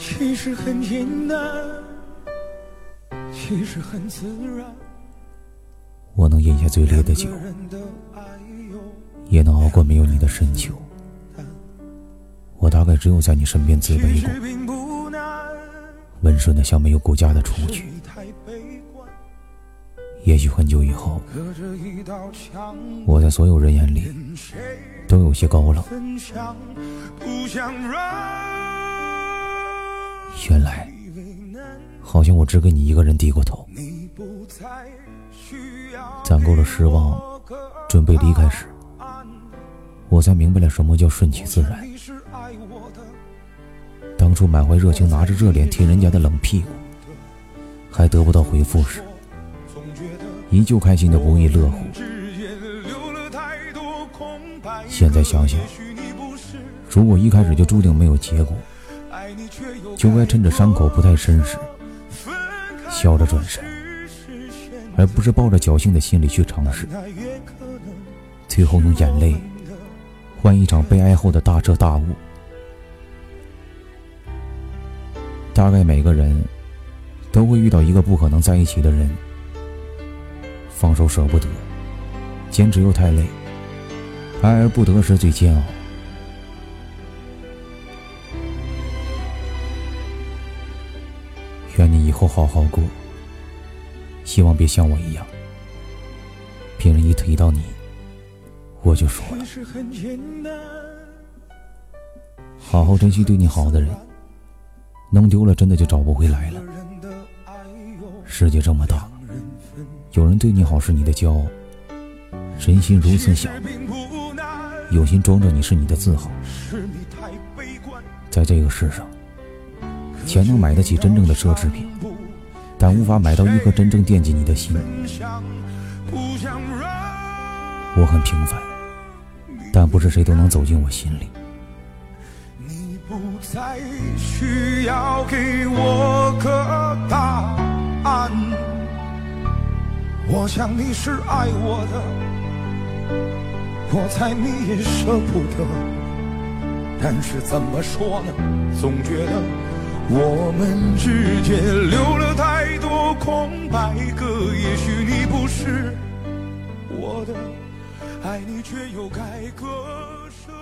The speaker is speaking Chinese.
其实很简单，其实很自然。我能饮下最烈的酒，也能熬过没有你的深秋。我大概只有在你身边自卑过，温顺的像没有骨架的雏菊。也许很久以后，我在所有人眼里都有些高冷。原来，好像我只给你一个人低过头。攒够了失望，准备离开时，我才明白了什么叫顺其自然。当初满怀热情拿着热脸贴人家的冷屁股，还得不到回复时。依旧开心的不亦乐乎。现在想想，如果一开始就注定没有结果，就该趁着伤口不太深时，笑着转身，而不是抱着侥幸的心理去尝试，最后用眼泪换一场悲哀后的大彻大悟。大概每个人都会遇到一个不可能在一起的人。放手舍不得，坚持又太累，爱而不得时最煎熬。愿你以后好好过，希望别像我一样，别人一提到你，我就说了。好好珍惜对你好的人，弄丢了真的就找不回来了。世界这么大。有人对你好是你的骄傲，人心如此小，有心装着你是你的自豪。在这个世上，钱能买得起真正的奢侈品，但无法买到一颗真正惦记你的心。我很平凡，但不是谁都能走进我心里。你不再需要给我个答案。我想你是爱我的，我猜你也舍不得。但是怎么说呢？总觉得我们之间留了太多空白格。也许你不是我的，爱你却又该割舍。